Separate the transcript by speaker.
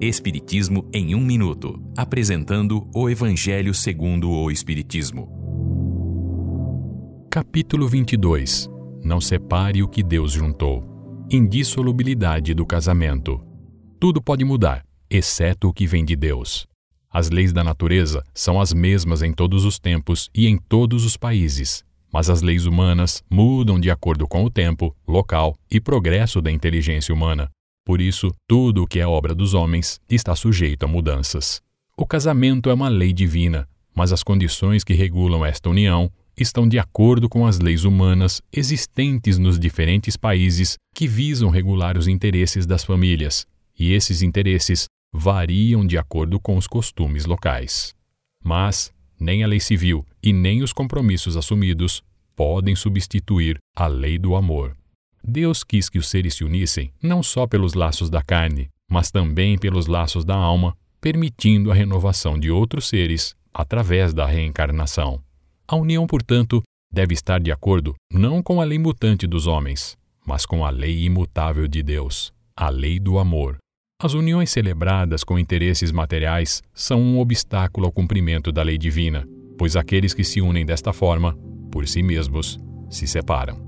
Speaker 1: Espiritismo em um minuto, apresentando o Evangelho segundo o Espiritismo.
Speaker 2: Capítulo 22. Não separe o que Deus juntou. Indissolubilidade do casamento. Tudo pode mudar, exceto o que vem de Deus. As leis da natureza são as mesmas em todos os tempos e em todos os países, mas as leis humanas mudam de acordo com o tempo, local e progresso da inteligência humana. Por isso, tudo o que é obra dos homens está sujeito a mudanças. O casamento é uma lei divina, mas as condições que regulam esta união estão de acordo com as leis humanas existentes nos diferentes países que visam regular os interesses das famílias, e esses interesses variam de acordo com os costumes locais. Mas nem a lei civil e nem os compromissos assumidos podem substituir a lei do amor. Deus quis que os seres se unissem não só pelos laços da carne, mas também pelos laços da alma, permitindo a renovação de outros seres através da reencarnação. A união, portanto, deve estar de acordo não com a lei mutante dos homens, mas com a lei imutável de Deus, a lei do amor. As uniões celebradas com interesses materiais são um obstáculo ao cumprimento da lei divina, pois aqueles que se unem desta forma, por si mesmos, se separam.